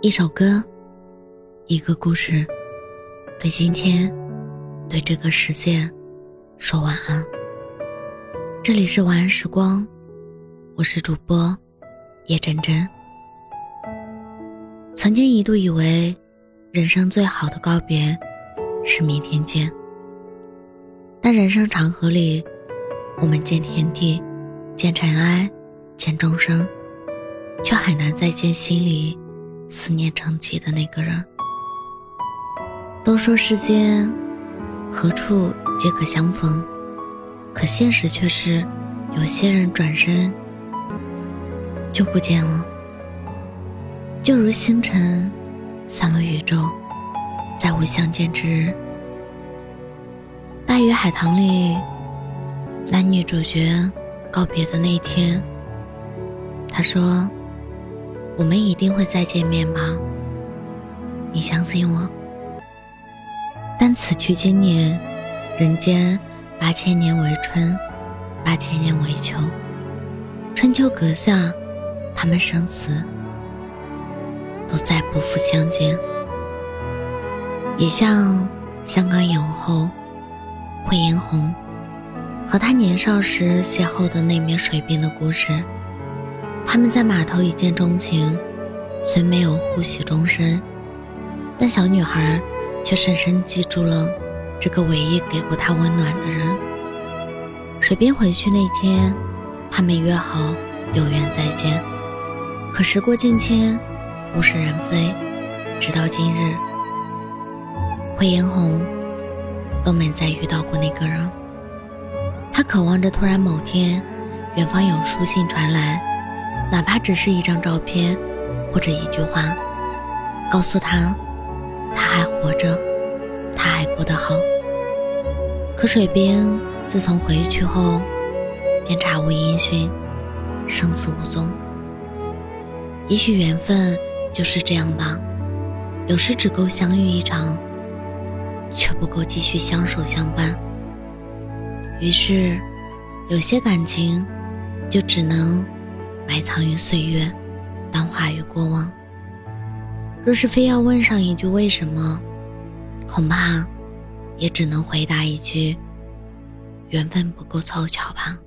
一首歌，一个故事，对今天，对这个世界，说晚安。这里是晚安时光，我是主播叶真真。曾经一度以为，人生最好的告别是明天见。但人生长河里，我们见天地，见尘埃，见众生，却很难再见心里。思念成疾的那个人。都说世间何处皆可相逢，可现实却是，有些人转身就不见了，就如星辰散落宇宙，再无相见之日。大鱼海棠里，男女主角告别的那一天，他说。我们一定会再见面吧，你相信我。但此去经年，人间八千年为春，八千年为秋。春秋阁下，他们生死都再不复相见。也像香港影后惠英红和她年少时邂逅的那面水兵的故事。他们在码头一见钟情，虽没有互许终身，但小女孩却深深记住了这个唯一给过她温暖的人。水边回去那天，他们约好有缘再见。可时过境迁，物是人非，直到今日，惠英红都没再遇到过那个人。她渴望着，突然某天，远方有书信传来。哪怕只是一张照片，或者一句话，告诉他，他还活着，他还过得好。可水边自从回去后，便查无音讯，生死无踪。也许缘分就是这样吧，有时只够相遇一场，却不够继续相守相伴。于是，有些感情，就只能。埋藏于岁月，淡化于过往。若是非要问上一句为什么，恐怕也只能回答一句：缘分不够凑巧吧。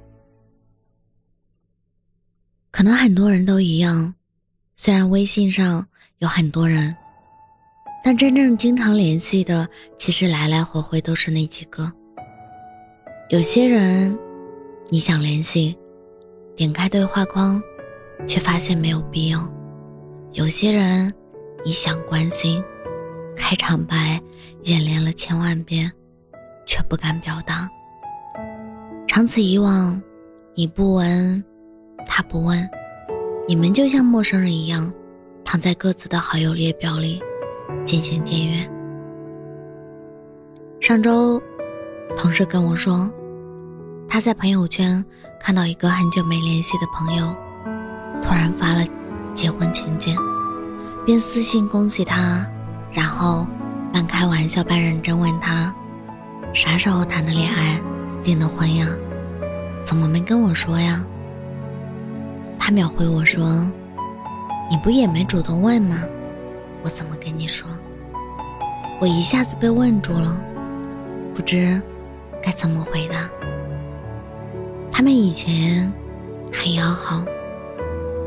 可能很多人都一样，虽然微信上有很多人，但真正经常联系的，其实来来回回都是那几个。有些人，你想联系，点开对话框。却发现没有必要。有些人，你想关心，开场白演练了千万遍，却不敢表达。长此以往，你不闻，他不问，你们就像陌生人一样，躺在各自的好友列表里，渐行渐远。上周，同事跟我说，他在朋友圈看到一个很久没联系的朋友。突然发了结婚请柬，便私信恭喜他，然后半开玩笑半认真问他：“啥时候谈的恋爱，订的婚呀？怎么没跟我说呀？”他秒回我说：“你不也没主动问吗？我怎么跟你说？”我一下子被问住了，不知该怎么回答。他们以前很要好。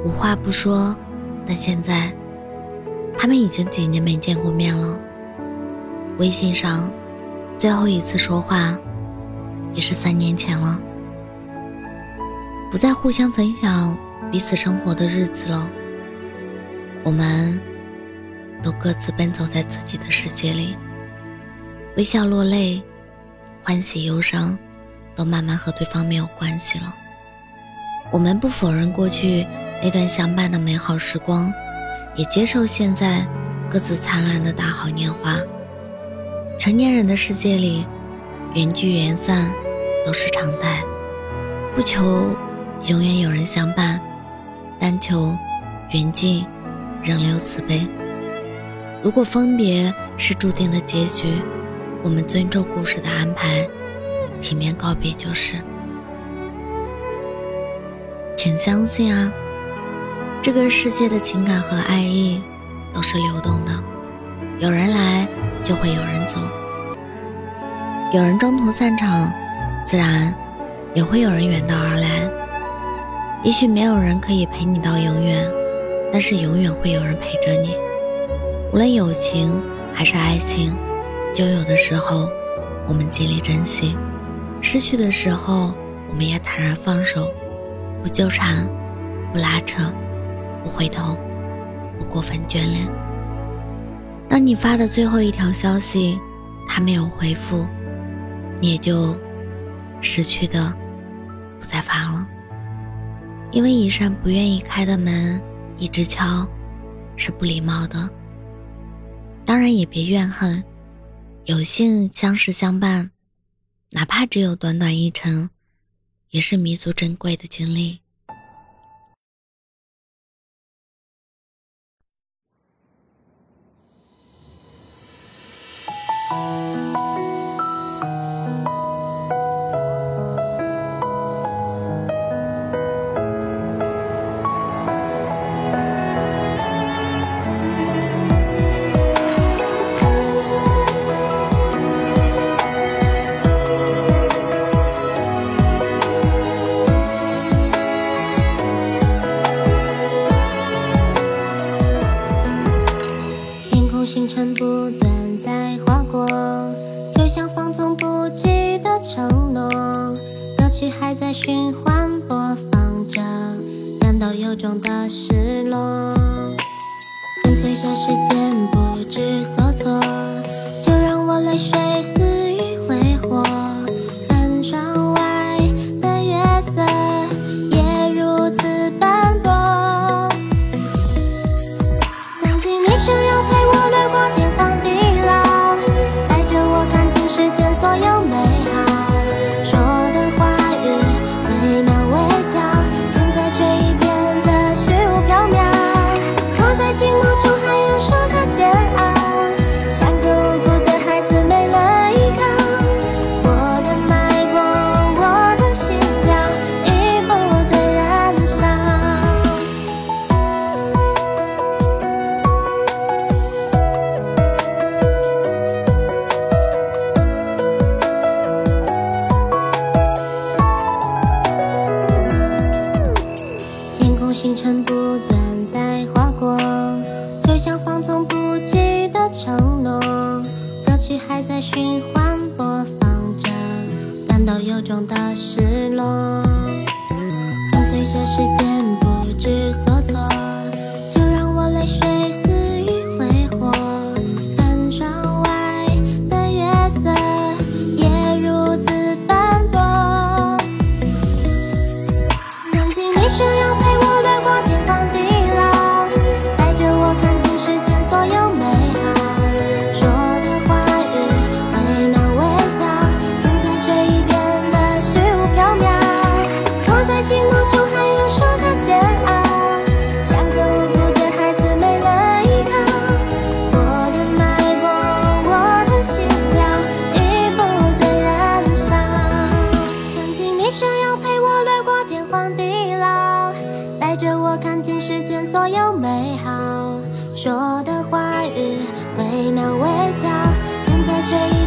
无话不说，但现在他们已经几年没见过面了。微信上最后一次说话也是三年前了，不再互相分享彼此生活的日子了。我们都各自奔走在自己的世界里，微笑落泪，欢喜忧伤，都慢慢和对方没有关系了。我们不否认过去。那段相伴的美好时光，也接受现在各自灿烂的大好年华。成年人的世界里，缘聚缘散都是常态，不求永远有人相伴，但求缘尽仍留慈悲。如果分别是注定的结局，我们尊重故事的安排，体面告别就是。请相信啊。这个世界的情感和爱意，都是流动的，有人来就会有人走，有人中途散场，自然也会有人远道而来。也许没有人可以陪你到永远，但是永远会有人陪着你。无论友情还是爱情，拥有的时候我们尽力珍惜，失去的时候我们也坦然放手，不纠缠，不拉扯，不回头。不过分眷恋。当你发的最后一条消息，他没有回复，你也就失去的不再发了。因为一扇不愿意开的门一直敲，是不礼貌的。当然也别怨恨，有幸相识相伴，哪怕只有短短一程，也是弥足珍贵的经历。星的失落。跟随着时间不知所中大事我看尽世间所有美好说的话语微妙微巧现在却已